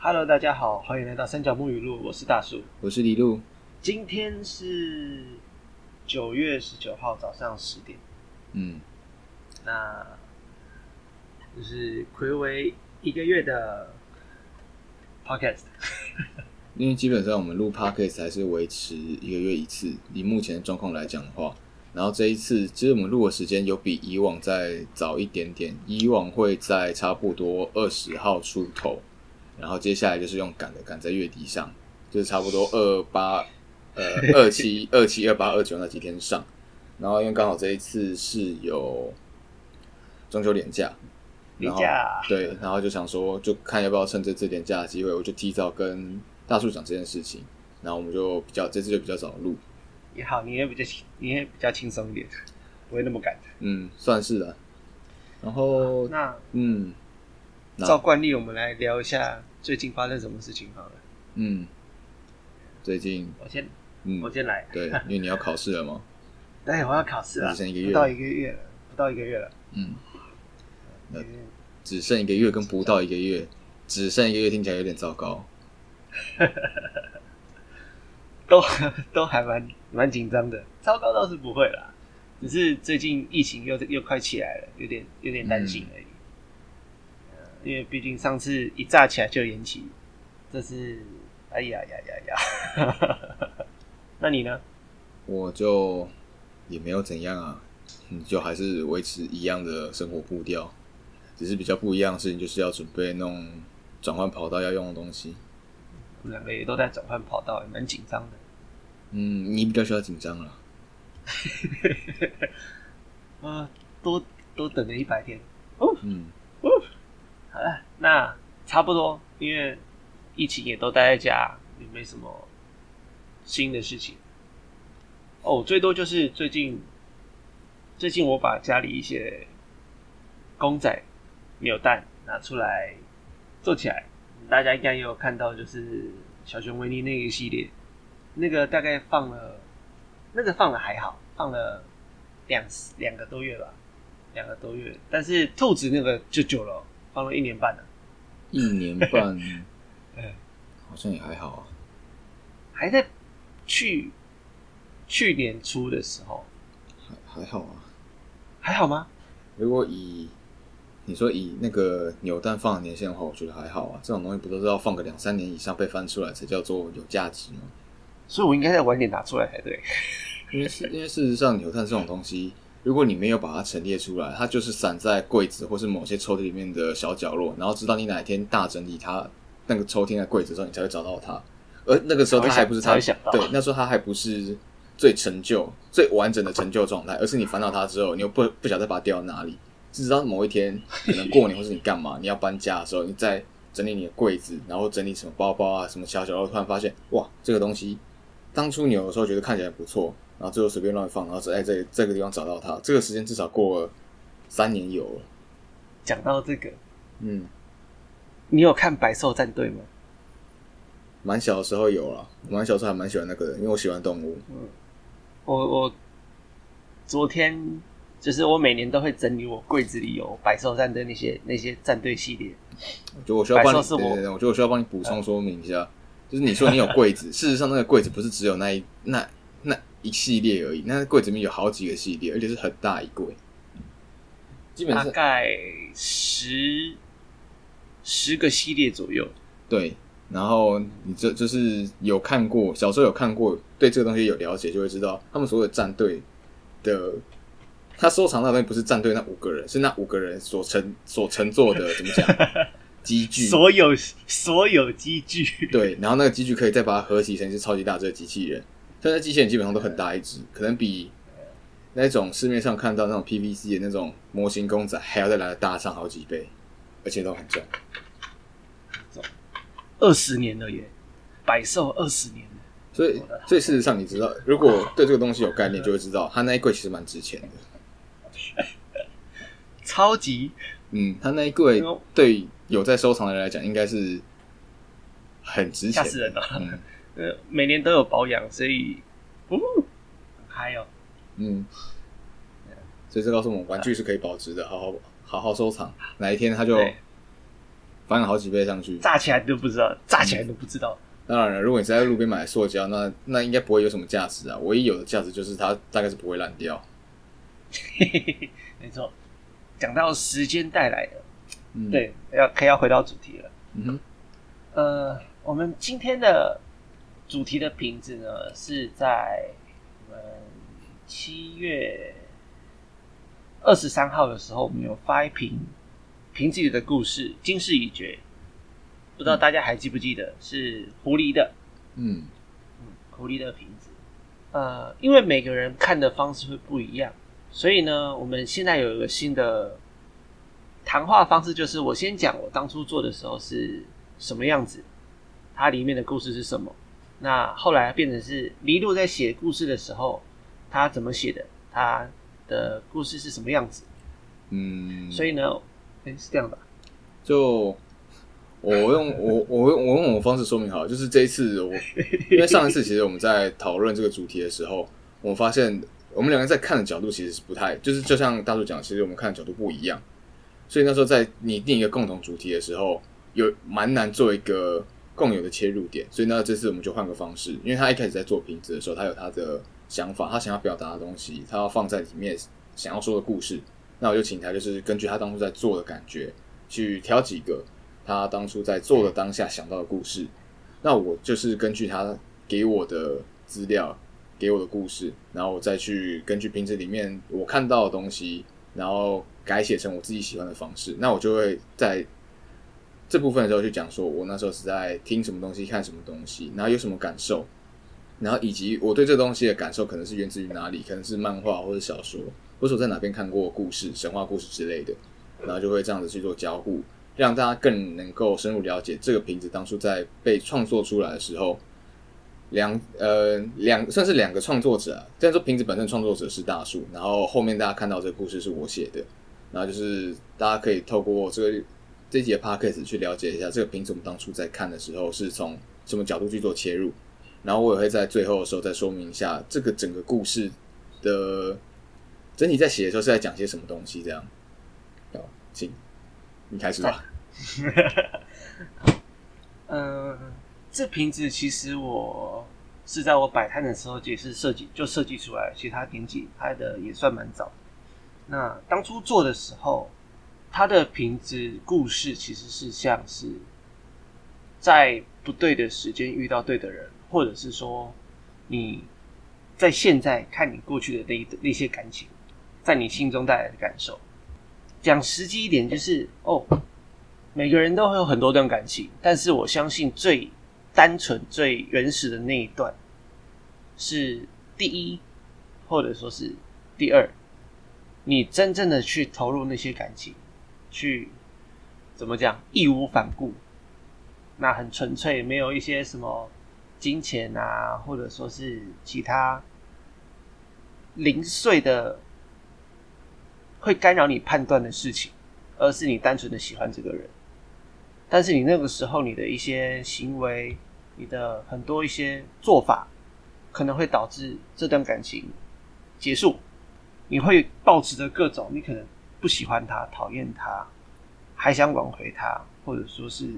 Hello，大家好，欢迎来到三角木语录，我是大树。我是李路，今天是九月十九号早上十点，嗯，那就是暌违一个月的 Podcast。因为基本上我们录 podcast 还是维持一个月一次，以目前的状况来讲的话，然后这一次其实我们录的时间有比以往再早一点点，以往会在差不多二十号出头，然后接下来就是用赶的赶在月底上，就是差不多二八呃二七二七二八二九那几天上，然后因为刚好这一次是有中秋连假，然后廉价对，然后就想说，就看要不要趁这次连假的机会，我就提早跟大树讲这件事情，然后我们就比较这次就比较早录，也好，你也比较轻，你也比较轻松一点，不会那么赶。嗯，算是的。然后，那嗯，那照惯例，我们来聊一下最近发生什么事情好了。嗯，最近，我先，嗯。我，先来。对，因为你要考试了吗，对，我要考试了，只剩一个月。不到一个月了，不到一个月了。嗯，只剩一个月跟不到一个月，只剩一个月听起来有点糟糕。都都还蛮蛮紧张的，糟糕倒是不会啦，只是最近疫情又又快起来了，有点有点担心而已。呃因为毕竟上次一炸起来就延期，这是哎呀呀呀呀！那你呢？我就也没有怎样啊，你，就还是维持一样的生活步调，只是比较不一样的事情，就是要准备弄转换跑道要用的东西。我们两个也都在转换跑道，也蛮紧张的。嗯，你比较需要紧张了。啊，多多等了一百天。哦，嗯好了，那差不多，因为疫情也都待在家，也没什么新的事情。哦，最多就是最近，最近我把家里一些公仔、扭蛋拿出来做起来，大家应该也有看到，就是小熊维尼那个系列，那个大概放了，那个放了还好，放了两两个多月吧，两个多月，但是兔子那个就久了，放了一年半了。一年半 嗯，好像也还好啊。还在去去年初的时候，还还好啊。还好吗？如果以你说以那个扭蛋放的年限的话，我觉得还好啊。这种东西不都是要放个两三年以上被翻出来才叫做有价值吗？所以我应该在晚点拿出来才对。因为是因为事实上扭蛋这种东西，如果你没有把它陈列出来，它就是散在柜子或是某些抽屉里面的小角落，然后直到你哪一天大整理它那个抽屉的柜子的时候，你才会找到它。而那个时候它还不是它对，那时候它还不是最成就、最完整的成就状态，而是你烦恼它之后，你又不不晓得把它掉到哪里，直到某一天可能过年或是你干嘛，你要搬家的时候，你在整理你的柜子，然后整理什么包包啊、什么小角落，突然发现哇，这个东西当初你有的时候觉得看起来不错，然后最后随便乱放，然后在这这个地方找到它，这个时间至少过了三年有了。讲到这个，嗯，你有看《百兽战队》吗？蛮小的时候有了，蛮小时候还蛮喜欢那个的，因为我喜欢动物。我我昨天就是我每年都会整理我柜子里有《百兽战队》那些那些战队系列。我觉得我需要帮你，是我对对对，我觉得我需要帮你补充说明一下，就是你说你有柜子，事实上那个柜子不是只有那一那那一系列而已，那柜子里面有好几个系列，而且是很大一柜，基本上大概十十个系列左右。对。然后你这就是有看过，小时候有看过，对这个东西有了解，就会知道他们所有的战队的，他收藏到的东西不是战队那五个人，是那五个人所乘所乘坐的怎么讲 机具，所有所有机具，对，然后那个机具可以再把它合体成一只超级大只的机器人，现在机器人基本上都很大一只，可能比那种市面上看到那种 PVC 的那种模型公仔还要再来的大上好几倍，而且都很重。二十年了耶，百兽二十年了。所以，所以事实上，你知道，如果对这个东西有概念，就会知道它那一柜其实蛮值钱的。超级嗯，它那一柜哦对有在收藏的人来讲，应该是很值钱的。吓死人了。嗯呃，每年都有保养，所以，嗯，还有嗯，所以这告诉我们，玩具是可以保值的，好好好好收藏。哪一天它就翻了好几倍上去。炸起来都不知道，炸起来都不知道。当然了，如果你是在路边买塑胶，那那应该不会有什么价值啊。唯一有的价值就是它大概是不会烂掉。没错，讲到时间带来的，嗯，对，要可以要回到主题了。嗯哼，呃，我们今天的主题的瓶子呢，是在我们七月二十三号的时候，我们有发一瓶瓶子里的故事，今世已绝。不知道大家还记不记得是狐狸的，嗯嗯，狐狸的瓶子。呃，因为每个人看的方式会不一样，所以呢，我们现在有一个新的谈话方式，就是我先讲我当初做的时候是什么样子，它里面的故事是什么。那后来变成是黎路在写故事的时候，他怎么写的，他的故事是什么样子。嗯，所以呢，诶是这样吧？就我用 我我用我用我的方式说明好了，就是这一次我因为上一次其实我们在讨论这个主题的时候，我们发现我们两个在看的角度其实是不太，就是就像大叔讲，其实我们看的角度不一样，所以那时候在拟定一个共同主题的时候，有蛮难做一个共有的切入点，所以呢这次我们就换个方式，因为他一开始在做瓶子的时候，他有他的想法，他想要表达的东西，他要放在里面想要说的故事，那我就请他就是根据他当初在做的感觉去挑几个。他当初在做的当下想到的故事，那我就是根据他给我的资料、给我的故事，然后我再去根据瓶子里面我看到的东西，然后改写成我自己喜欢的方式。那我就会在这部分的时候去讲说，我那时候是在听什么东西、看什么东西，然后有什么感受，然后以及我对这东西的感受可能是源自于哪里，可能是漫画或者小说，或者我在哪边看过故事、神话故事之类的，然后就会这样子去做交互。让大家更能够深入了解这个瓶子当初在被创作出来的时候，两呃两算是两个创作者啊。虽然说瓶子本身创作者是大树，然后后面大家看到这个故事是我写的，然后就是大家可以透过这个这节 podcast 去了解一下这个瓶子我们当初在看的时候是从什么角度去做切入，然后我也会在最后的时候再说明一下这个整个故事的整体在写的时候是在讲些什么东西，这样。好，请你开始吧。嗯，这瓶子其实我是在我摆摊的时候也是设计就设计出来，其实它年纪拍的也算蛮早。那当初做的时候，它的瓶子故事其实是像是在不对的时间遇到对的人，或者是说你在现在看你过去的那那些感情，在你心中带来的感受。讲实际一点，就是哦。每个人都会有很多段感情，但是我相信最单纯、最原始的那一段是第一，或者说是第二。你真正的去投入那些感情，去怎么讲，义无反顾，那很纯粹，没有一些什么金钱啊，或者说是其他零碎的会干扰你判断的事情，而是你单纯的喜欢这个人。但是你那个时候你的一些行为，你的很多一些做法，可能会导致这段感情结束。你会抱持着各种，你可能不喜欢他、讨厌他，还想挽回他，或者说是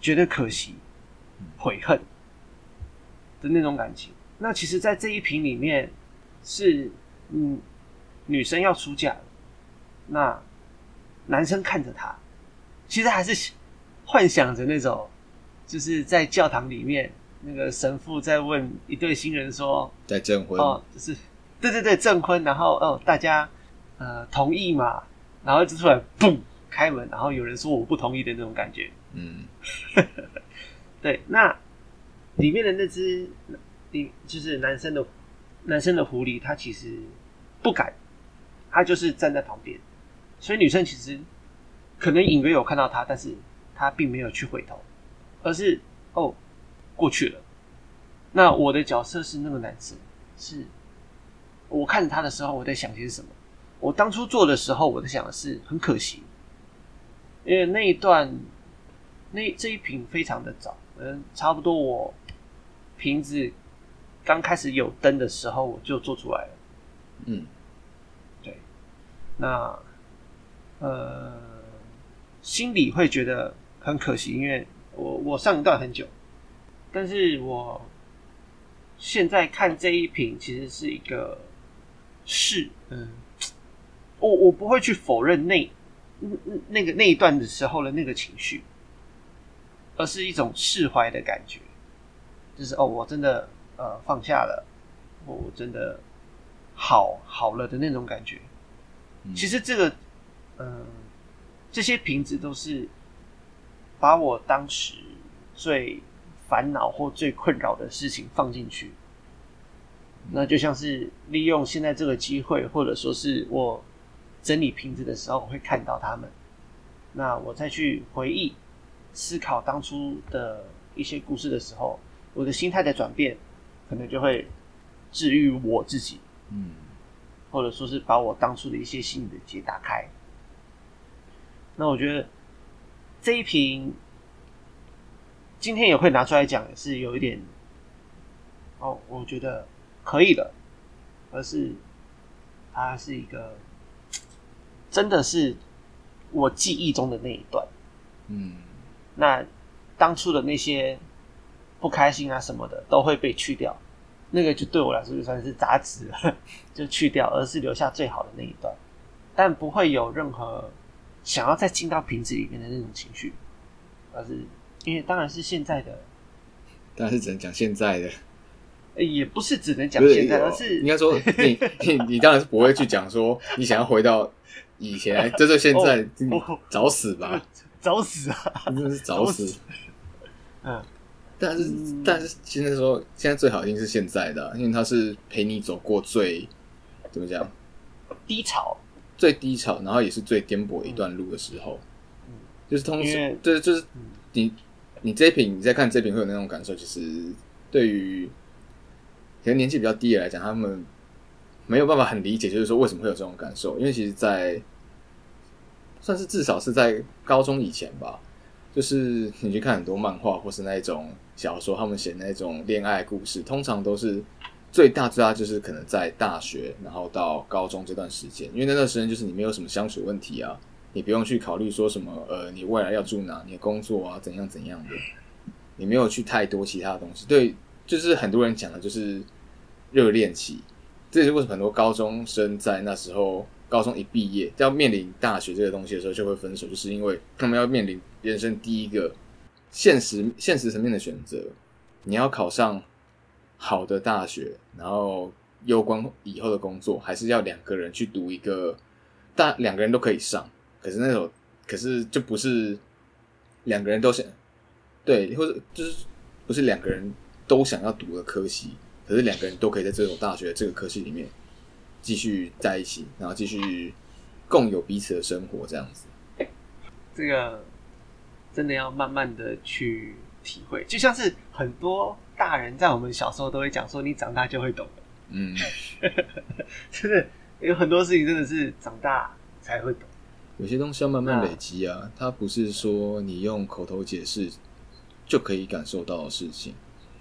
觉得可惜、悔恨的那种感情。那其实，在这一瓶里面，是嗯，女生要出嫁了，那男生看着她，其实还是。幻想着那种，就是在教堂里面，那个神父在问一对新人说：“在证婚哦，就是对对对证婚，然后哦大家呃同意嘛，然后就突然嘣开门，然后有人说我不同意的那种感觉。”嗯，对，那里面的那只，你就是男生的男生的狐狸，他其实不敢，他就是站在旁边，所以女生其实可能隐约有看到他，但是。他并没有去回头，而是哦过去了。那我的角色是那个男生，是我看着他的时候，我在想些什么？我当初做的时候，我在想的是很可惜，因为那一段那这一瓶非常的早，嗯，差不多我瓶子刚开始有灯的时候，我就做出来了。嗯，对，那呃，心里会觉得。很可惜，因为我我上一段很久，但是我现在看这一瓶其实是一个是嗯，我我不会去否认那那那个那一段的时候的那个情绪，而是一种释怀的感觉，就是哦，我真的呃放下了，我真的好好了的那种感觉。其实这个嗯，这些瓶子都是。把我当时最烦恼或最困扰的事情放进去，那就像是利用现在这个机会，或者说是我整理瓶子的时候我会看到他们，那我再去回忆、思考当初的一些故事的时候，我的心态的转变，可能就会治愈我自己，嗯，或者说是把我当初的一些心理的结打开。那我觉得。这一瓶今天也会拿出来讲，是有一点哦，我觉得可以的，而是它是一个真的是我记忆中的那一段，嗯，那当初的那些不开心啊什么的都会被去掉，那个就对我来说就算是杂质了，就去掉，而是留下最好的那一段，但不会有任何。想要再进到瓶子里面的那种情绪，而是因为当然是现在的，当然是只能讲现在的，也不是只能讲现在，而是应该说你你你当然是不会去讲说你想要回到以前，这就现在找死吧，找死啊，真的是找死。嗯，但是但是现在说现在最好一定是现在的，因为他是陪你走过最怎么讲低潮。最低潮，然后也是最颠簸一段路的时候，就是通时，就是就是你你这一瓶你在看这瓶会有那种感受，其实对于可能年纪比较低的来讲，他们没有办法很理解，就是说为什么会有这种感受，因为其实，在算是至少是在高中以前吧，就是你去看很多漫画或是那一种小说，他们写那种恋爱故事，通常都是。最大最大就是可能在大学，然后到高中这段时间，因为那段时间就是你没有什么相处问题啊，你不用去考虑说什么呃，你未来要住哪，你的工作啊怎样怎样的，你没有去太多其他的东西。对，就是很多人讲的就是热恋期，这也是为什么很多高中生在那时候高中一毕业要面临大学这个东西的时候就会分手，就是因为他们要面临人生第一个现实现实层面的选择，你要考上。好的大学，然后有关以后的工作，还是要两个人去读一个，大两个人都可以上。可是那种，可是就不是两个人都想对，或者就是不是两个人都想要读的科系，可是两个人都可以在这种大学这个科系里面继续在一起，然后继续共有彼此的生活，这样子。这个真的要慢慢的去体会，就像是很多。大人在我们小时候都会讲说，你长大就会懂了。嗯，真 的有很多事情真的是长大才会懂。有些东西要慢慢累积啊，它不是说你用口头解释就可以感受到的事情。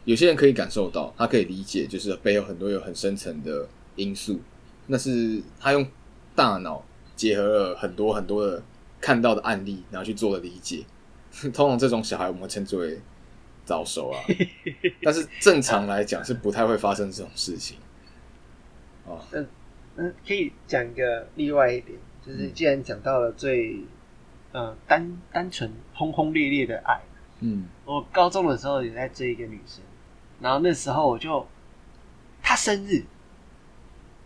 有些人可以感受到，他可以理解，就是背后很多有很深层的因素。那是他用大脑结合了很多很多的看到的案例，然后去做的理解。通常这种小孩，我们称之为。早熟啊，但是正常来讲是不太会发生这种事情。哦，嗯嗯，可以讲一个例外一点，就是既然讲到了最呃单单纯轰轰烈烈的爱，嗯，我高中的时候也在追一个女生，然后那时候我就他生日，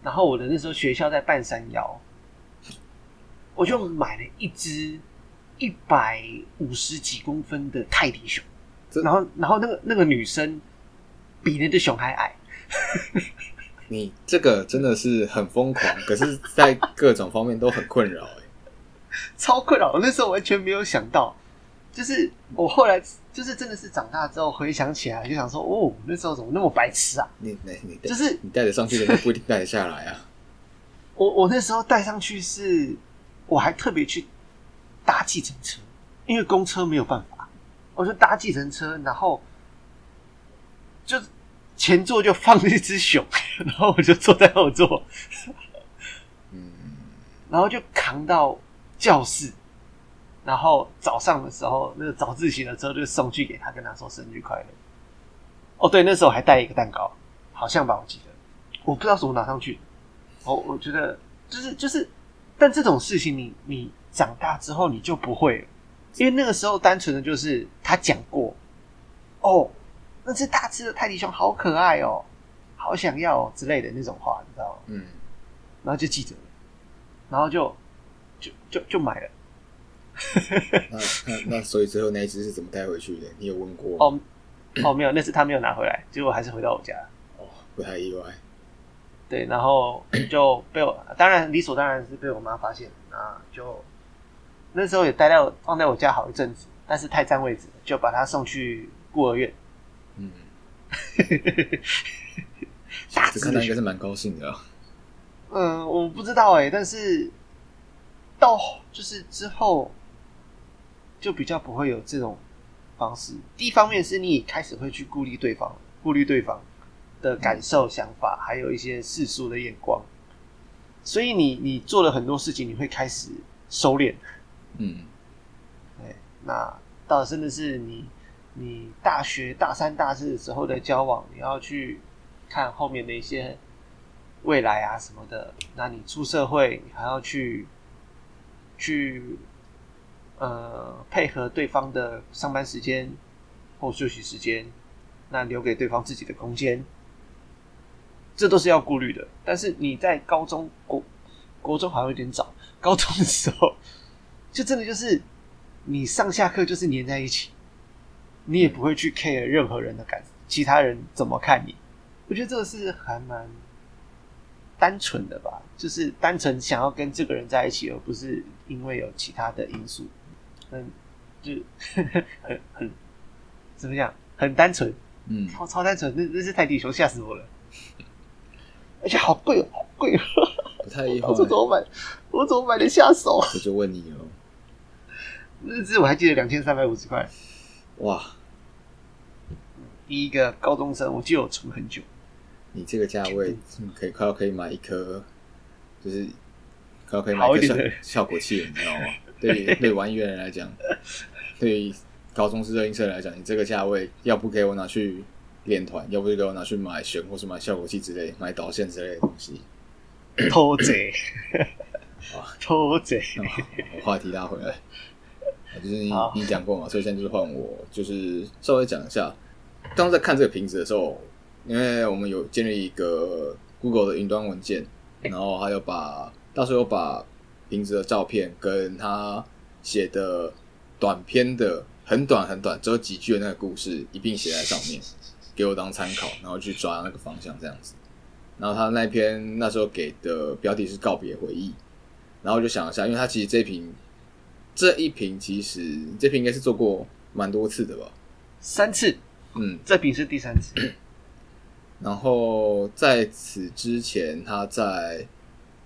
然后我的那时候学校在半山腰，我就买了一只一百五十几公分的泰迪熊。然后，然后那个那个女生比那只熊还矮。你这个真的是很疯狂，可是，在各种方面都很困扰，哎，超困扰。我那时候完全没有想到，就是我后来就是真的是长大之后回想起来，就想说，哦，那时候怎么那么白痴啊？你你你，就是你带得上去的，不一定带得下来啊。我我那时候带上去是，我还特别去搭计程车，因为公车没有办法。我就搭计程车，然后就前座就放了一只熊，然后我就坐在后座，嗯，然后就扛到教室，然然后早上的时候，那个早自习的时候就送去给他，跟他说生日快乐。哦，对，那时候还带一个蛋糕，好像吧，我记得，我不知道怎么拿上去。哦，我觉得就是就是，但这种事情你你长大之后你就不会了，因为那个时候单纯的就是他讲过，哦，那只大只的泰迪熊好可爱哦，好想要哦之类的那种话，你知道吗？嗯，然后就记着了，然后就就就就买了。那那那所以最后那一只是怎么带回去的？你有问过吗？哦 哦，没有，那次他没有拿回来，结果还是回到我家。哦，不太意外。对，然后就被我，当然理所当然是被我妈发现，那就那时候也待在我放在我家好一阵子，但是太占位置，就把它送去孤儿院。嗯，大这看到应该是蛮高兴的啊。嗯，我不知道哎、但是到就是之后就比较不会有这种方式。第一方面是你开始会去顾虑对方，顾虑对方的感受、想法，还有一些世俗的眼光，所以你你做了很多事情，你会开始收敛。嗯，对，那到真的是你你大学大三、大四的时候的交往，你要去看后面的一些未来啊什么的。那你出社会，你还要去去呃配合对方的上班时间或休息时间，那留给对方自己的空间，这都是要顾虑的。但是你在高中国国中好像有点早，高中的时候就真的就是你上下课就是黏在一起，你也不会去 care 任何人的感，其他人怎么看你。我觉得这个是还蛮单纯的吧，就是单纯想要跟这个人在一起，而不是因为有其他的因素。嗯，就很很怎么讲，很单纯，嗯，超超单纯。那那是泰迪熊，吓死我了，而且好贵哦，好贵哦！不太意外我。怎么买？我怎么买的下手？我就问你哦。那只我还记得两千三百五十块，哇，第一个高中生，我记得我存很久。你这个价位嗯可以快要可以买一颗，就是快要可以买一个效效果器了，你知道吗？对对，玩音乐人来讲，对于高中是热音社来讲，你这个价位，要不给我拿去练团，要不就给我拿去买弦或是买效果器之类，买导线之类的东西。偷贼哇，偷贼，哦我话题拉回来，啊就是你你讲过嘛，所以现在就是换我，就是稍微讲一下。当时在看这个瓶子的时候，因为我们有建立一个 Google 的云端文件，然后还有把到时候把瓶子的照片跟他写的短篇的很短很短，只有几句的那个故事一并写在上面，给我当参考，然后去抓那个方向这样子。然后他那篇那时候给的标题是告别回忆，然后我就想一下，因为他其实这一瓶这一瓶其实这瓶应该是做过蛮多次的吧，三次，嗯，这瓶是第三次。然后在此之前，他在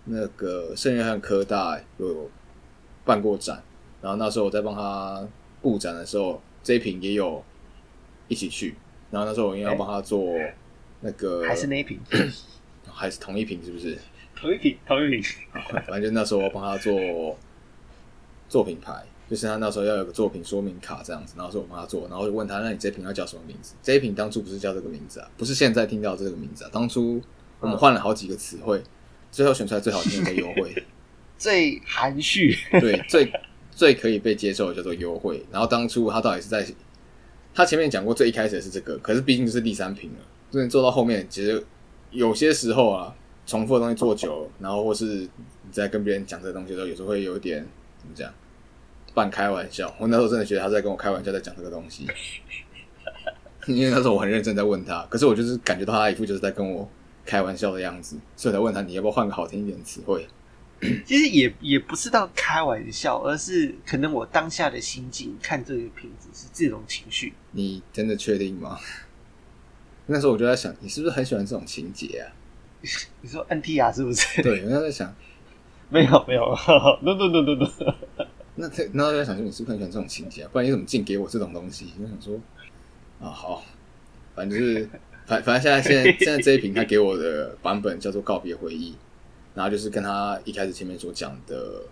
那个圣约翰科大有办过展，然后那时候我在帮他布展的时候，这一瓶也有一起去，然后那时候我应该要帮他做那个还是那一瓶，还是同一瓶是不是？同一瓶，同一瓶。反正就那时候我帮他做作品牌，就是他那时候要有个作品说明卡这样子，然后说我帮他做，然后就问他，那你这瓶要叫什么名字？这一瓶当初不是叫这个名字啊，不是现在听到这个名字啊，当初我们换了好几个词汇，最后选出来最好听的叫优惠，最含蓄，对，最最可以被接受的叫做优惠。然后当初他到底是在他前面讲过最一开始的是这个，可是毕竟是第三瓶了，所以做到后面，其实有些时候啊，重复的东西做久了，然后或是你在跟别人讲这个东西的时候，有时候会有一点怎么讲，半开玩笑。我那时候真的觉得他在跟我开玩笑，在讲这个东西，因为那时候我很认真在问他，可是我就是感觉到他一副就是在跟我开玩笑的样子，所以才问他你要不要换个好听一点的词汇。其实也也不是到开玩笑，而是可能我当下的心境看这个瓶子是这种情绪。你真的确定吗？那时候我就在想，你是不是很喜欢这种情节啊？你说 NT 啊，是不是？对，我在想，没有没有，no no no no no。那他那在想说，你是不是很喜欢这种情节啊？不然你怎么净给我这种东西？我想说，啊好，反正就是反反正现在现在 现在这一瓶他给我的版本叫做告别回忆，然后就是跟他一开始前面所讲的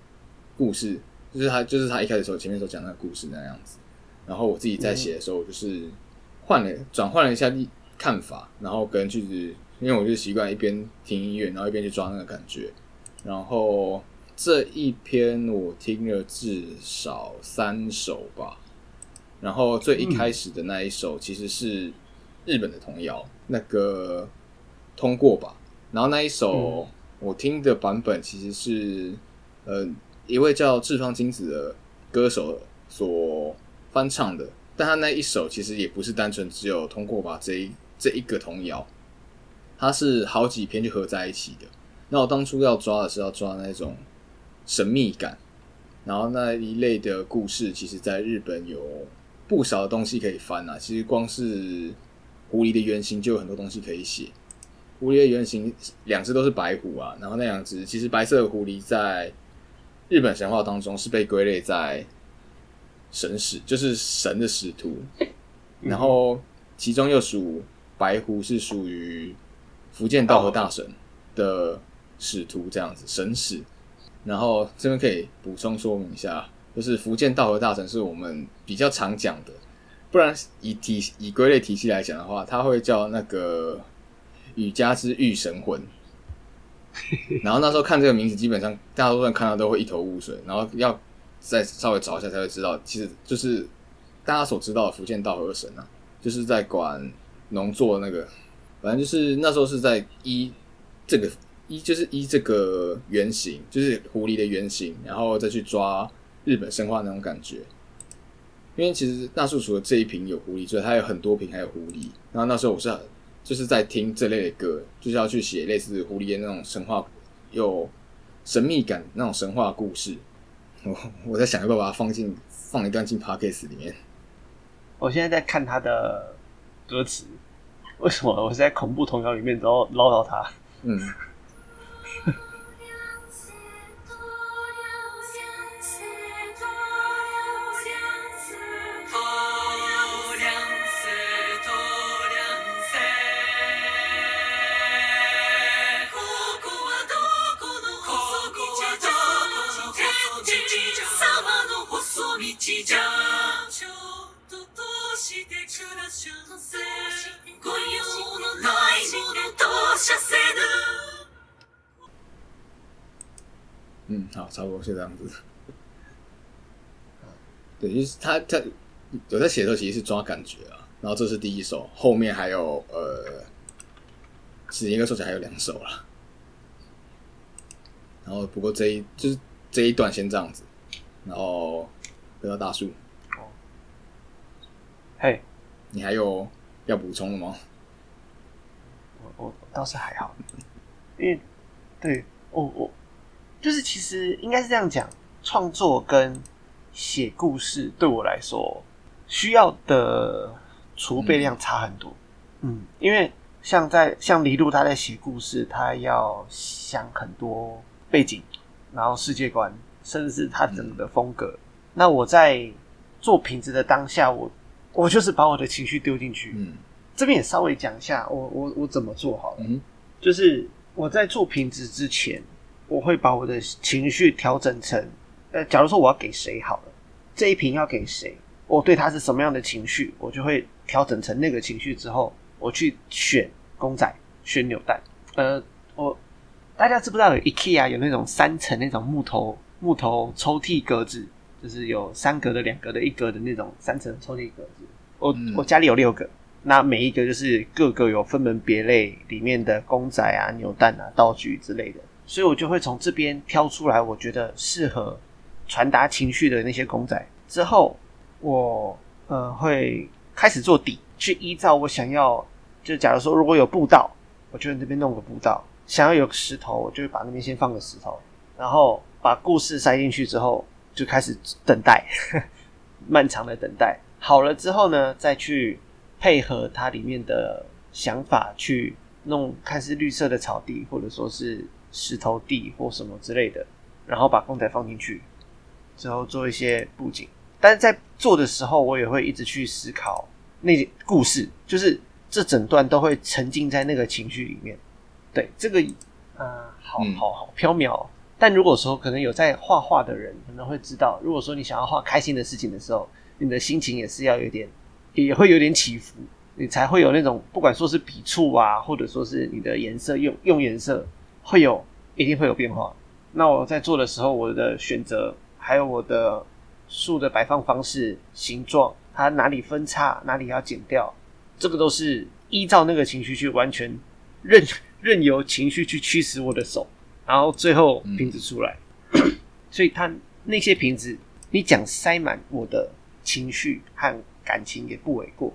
故事就是他就是他一开始时候前面所讲那个故事那样子。然后我自己在写的时候，我就是换了转换了一下看法，然后跟句子，因为我就习惯一边听音乐，然后一边去抓那个感觉。然后这一篇我听了至少三首吧。然后最一开始的那一首其实是日本的童谣，那个通过吧。然后那一首我听的版本其实是呃一位叫志方金子的歌手所。翻唱的，但他那一首其实也不是单纯只有通过吧这一这一个童谣，它是好几篇就合在一起的。那我当初要抓的是要抓那种神秘感，然后那一类的故事，其实在日本有不少的东西可以翻啊。其实光是狐狸的原型就有很多东西可以写。狐狸的原型两只都是白狐啊，然后那两只其实白色的狐狸在日本神话当中是被归类在。神使就是神的使徒，然后其中又属白狐是属于福建道和大神的使徒这样子神使，然后这边可以补充说明一下，就是福建道和大神是我们比较常讲的，不然以体以归类体系来讲的话，他会叫那个雨家之御神魂，然后那时候看这个名字，基本上大多数人看到都会一头雾水，然后要。再稍微找一下才会知道，其实就是大家所知道的福建道和神啊，就是在管农作那个，反正就是那时候是在依这个依就是依这个原型，就是狐狸的原型，然后再去抓日本神话那种感觉。因为其实大树除了这一瓶有狐狸之外，它有很多瓶还有狐狸。然后那时候我是就是在听这类的歌，就是要去写类似狐狸的那种神话，有神秘感那种神话故事。我我在想要不要把它放进放一段进 podcast 里面。我现在在看他的歌词，为什么我是在恐怖童谣里面都唠叨他？嗯。嗯，这样子。对，就是他他有在写的时候，其实是抓感觉啊。然后这是第一首，后面还有呃，其实应该说起来还有两首了。然后不过这一就是这一段先这样子，然后回到大树。哦，嘿，你还有要补充的吗？我我倒是还好，因为对我我。就是其实应该是这样讲，创作跟写故事对我来说需要的储备量差很多。嗯，因为像在像李路他在写故事，他要想很多背景，然后世界观，甚至是他整个的风格。那我在做瓶子的当下，我我就是把我的情绪丢进去。嗯，这边也稍微讲一下，我我我怎么做好了。嗯，就是我在做瓶子之前。我会把我的情绪调整成，呃，假如说我要给谁好了，这一瓶要给谁，我对他是什么样的情绪，我就会调整成那个情绪之后，我去选公仔，选扭蛋。呃，我大家知不知道有 IKEA 有那种三层那种木头木头抽屉格子，就是有三格的、两格的、一格的那种三层抽屉格子。我我家里有六个，那每一个就是各个有分门别类，里面的公仔啊、扭蛋啊、道具之类的。所以我就会从这边挑出来，我觉得适合传达情绪的那些公仔。之后，我呃会开始做底，去依照我想要。就假如说如果有步道，我就在这边弄个步道；想要有石头，我就把那边先放个石头。然后把故事塞进去之后，就开始等待，漫长的等待。好了之后呢，再去配合它里面的想法去弄，看是绿色的草地，或者说是。石头地或什么之类的，然后把公仔放进去，之后做一些布景。但是在做的时候，我也会一直去思考那故事，就是这整段都会沉浸在那个情绪里面。对这个，呃，好好好，缥缈。但如果说可能有在画画的人，可能会知道，如果说你想要画开心的事情的时候，你的心情也是要有点，也会有点起伏，你才会有那种不管说是笔触啊，或者说是你的颜色用用颜色，会有一定会有变化。那我在做的时候，我的选择还有我的树的摆放方式、形状，它哪里分叉，哪里要剪掉，这个都是依照那个情绪去完全任任由情绪去驱使我的手，然后最后瓶子出来。所以它那些瓶子，你讲塞满我的情绪和感情也不为过。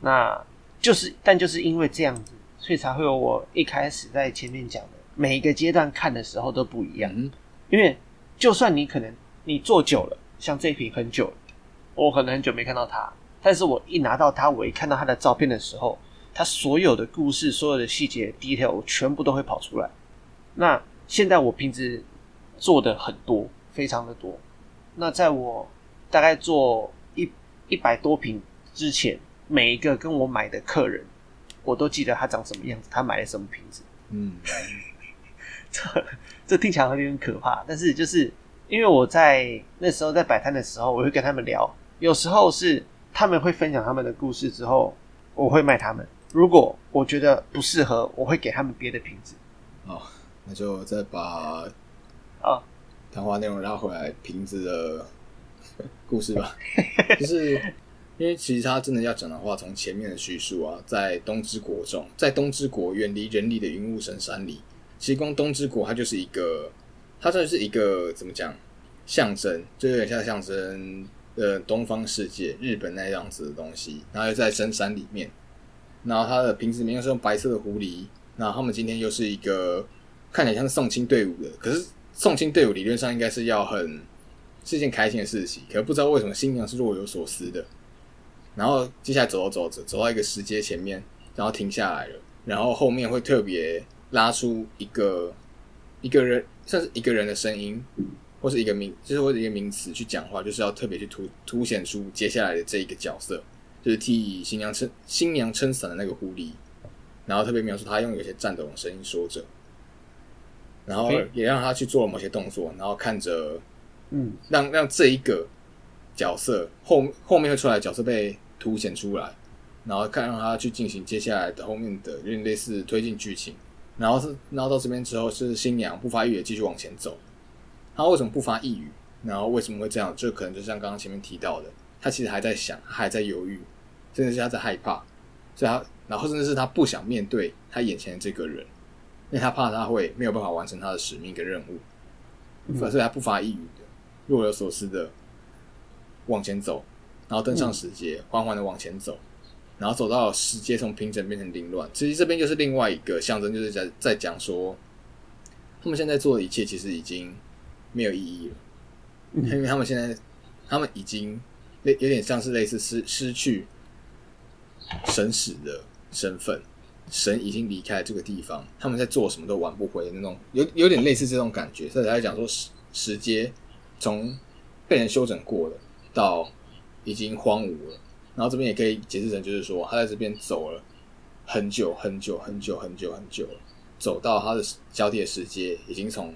那就是，但就是因为这样子，所以才会有我一开始在前面讲的。每一个阶段看的时候都不一样，因为就算你可能你做久了，像这瓶很久了，我可能很久没看到它，但是我一拿到它，我一看到它的照片的时候，它所有的故事、所有的细节、detail，我全部都会跑出来。那现在我平时做的很多，非常的多。那在我大概做一一百多瓶之前，每一个跟我买的客人，我都记得他长什么样子，他买了什么瓶子。嗯。这 这听起来有点可怕，但是就是因为我在那时候在摆摊的时候，我会跟他们聊，有时候是他们会分享他们的故事之后，我会卖他们。如果我觉得不适合，我会给他们别的瓶子。哦，那就再把啊谈话内容拉回来，瓶子的故事吧。就是因为其实他真的要讲的话，从前面的叙述啊，在东之国中，在东之国远离人力的云雾神山里。其实光东之国，它就是一个，它算是一个怎么讲象征，就有点像象征呃东方世界、日本那样子的东西。然后又在深山里面，然后它的瓶子里面是用白色的狐狸。那他们今天又是一个看起来像是送亲队伍的，可是送亲队伍理论上应该是要很是一件开心的事情，可是不知道为什么新娘是若有所思的。然后接下来走着走着，走到一个石阶前面，然后停下来了，然后后面会特别。拉出一个一个人，算是一个人的声音，或是一个名，就是或者一个名词去讲话，就是要特别去突凸显出接下来的这一个角色，就是替新娘撑新娘撑伞的那个狐狸，然后特别描述他用有些颤抖的声音说着，然后也让他去做了某些动作，然后看着，嗯，让让这一个角色后后面会出来的角色被凸显出来，然后看让他去进行接下来的后面的有点类似推进剧情。然后是，然后到这边之后是新娘不发一语，继续往前走。她为什么不发一语？然后为什么会这样？这可能就像刚刚前面提到的，她其实还在想，还在犹豫，甚至是她在害怕，所以她，然后甚至是她不想面对她眼前的这个人，因为她怕他会没有办法完成他的使命跟任务，所以她不发一语的，若有所思的往前走，然后登上石阶，缓缓的往前走。然后走到世界从平整变成凌乱，其实这边就是另外一个象征，就是在在讲说，他们现在做的一切其实已经没有意义了，因为他们现在他们已经类有点像是类似失失去神使的身份，神已经离开了这个地方，他们在做什么都挽不回的那种，有有点类似这种感觉。所以来讲说，石石阶从被人修整过了，到已经荒芜了。然后这边也可以解释成，就是说他在这边走了很久很久很久很久很久了，走到他的交替的时间已经从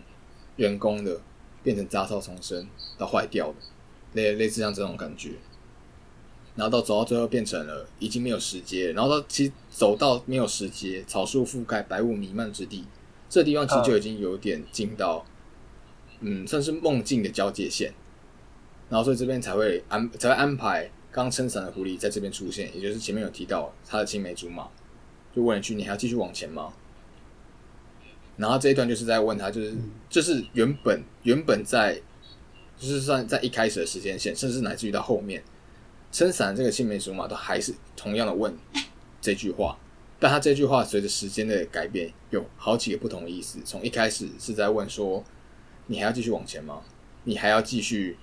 员工的变成杂草丛生到坏掉的，类类似像这种感觉。然后到走到最后变成了已经没有石阶，然后到其实走到没有石阶，草树覆盖，白雾弥漫之地，这地方其实就已经有点进到嗯算是梦境的交界线。然后所以这边才会安才会安排。刚撑伞的狐狸在这边出现，也就是前面有提到他的青梅竹马，就问一句：“你还要继续往前吗？”然后这一段就是在问他，就是就是原本原本在就是算在一开始的时间线，甚至乃至于到后面撑伞这个青梅竹马都还是同样的问这句话，但他这句话随着时间的改变有好几个不同的意思。从一开始是在问说：“你还要继续往前吗？你还要继续？”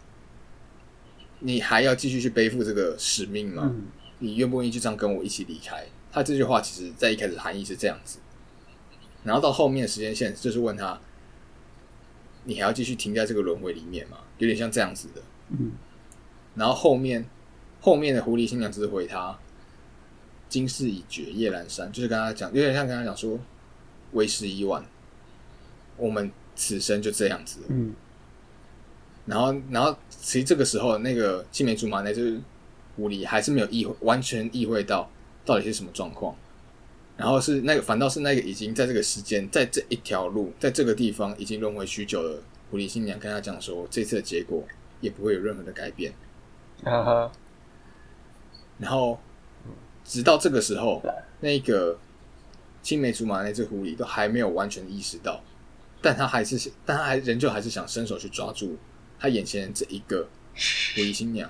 你还要继续去背负这个使命吗？你愿不愿意就这样跟我一起离开？他这句话其实在一开始含义是这样子，然后到后面的时间线就是问他：你还要继续停在这个轮回里面吗？有点像这样子的。嗯。然后后面后面的狐狸新娘只是回他：今世已绝，夜阑珊，就是跟他讲，有点像跟他讲说：为时已晚，我们此生就这样子。嗯然后，然后其实这个时候，那个青梅竹马那只狐狸还是没有意会，完全意会到到底是什么状况。然后是那个，反倒是那个已经在这个时间，在这一条路，在这个地方已经轮回许久的狐狸新娘跟他讲说，这次的结果也不会有任何的改变。哈哈，然后直到这个时候，那个青梅竹马那只狐狸都还没有完全意识到，但他还是，但他还仍旧还是想伸手去抓住他眼前的这一个狐狸新娘。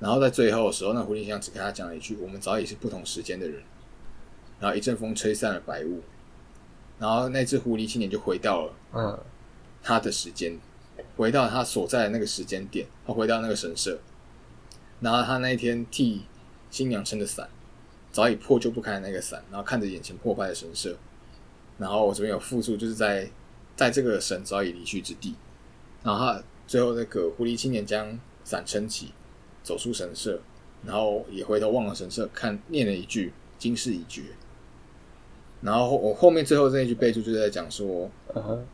然后在最后的时候，那狐狸新娘只跟他讲了一句：“我们早已是不同时间的人。”然后一阵风吹散了白雾，然后那只狐狸青年就回到了嗯。他的时间，回到他所在的那个时间点，他回到那个神社，然后他那一天替新娘撑的伞，早已破旧不堪的那个伞，然后看着眼前破败的神社，然后我这边有复述，就是在在这个神早已离去之地，然后他最后那个狐狸青年将伞撑起，走出神社，然后也回头望了神社，看念了一句“今世已绝”，然后我后面最后这一句备注就是在讲说，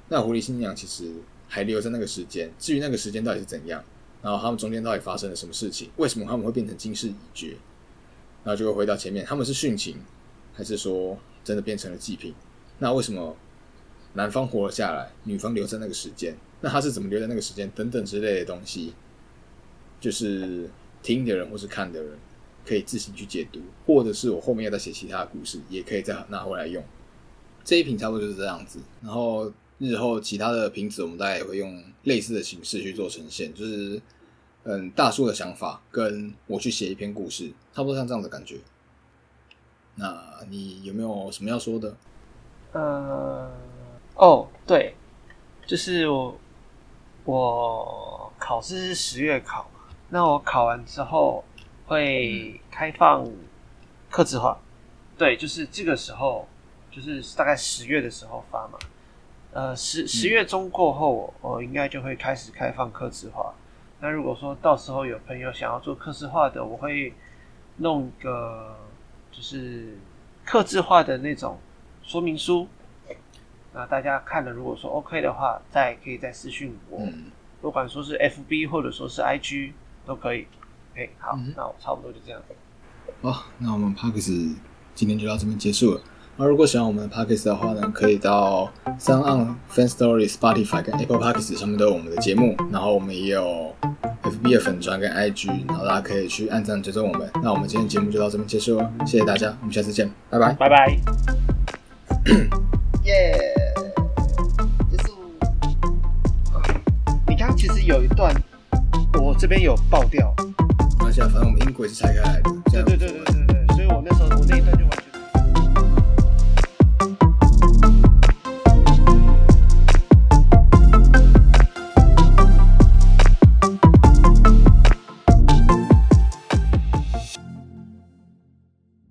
那狐狸新娘其实还留在那个时间，至于那个时间到底是怎样，然后他们中间到底发生了什么事情，为什么他们会变成今世已绝，然后就会回到前面，他们是殉情，还是说真的变成了祭品？那为什么男方活了下来，女方留在那个时间？那他是怎么留在那个时间？等等之类的东西，就是听的人或是看的人可以自行去解读，或者是我后面要再写其他的故事，也可以再拿回来用。这一瓶差不多就是这样子，然后日后其他的瓶子我们大概也会用类似的形式去做呈现，就是嗯大叔的想法跟我去写一篇故事，差不多像这样的感觉。那你有没有什么要说的？呃，哦，对，就是我我考试是十月考嘛，那我考完之后会开放刻字化，对，就是这个时候，就是大概十月的时候发嘛，呃，十十月中过后，我应该就会开始开放刻字化。那如果说到时候有朋友想要做刻字化的，我会弄一个就是刻字化的那种说明书。那大家看了，如果说 OK 的话，再可以再私讯我，嗯，不管说是 FB 或者说是 IG 都可以。OK，好，嗯那我差不多就这样。好，那我们 Parkes 今天就到这边结束了。那如果喜欢我们的 Parkes 的话呢，可以到 s o n On、Fan Story、Spotify 跟 Apple Parkes 上面都有我们的节目，然后我们也有 FB 的粉专跟 IG，然后大家可以去按赞追踪我们。那我们今天节目就到这边结束了，谢谢大家，我们下次见，拜拜。拜拜。耶，结有一段，我这边有爆掉。没关系啊，反正我们音轨是拆开来的，对对对对对对，所以我那时候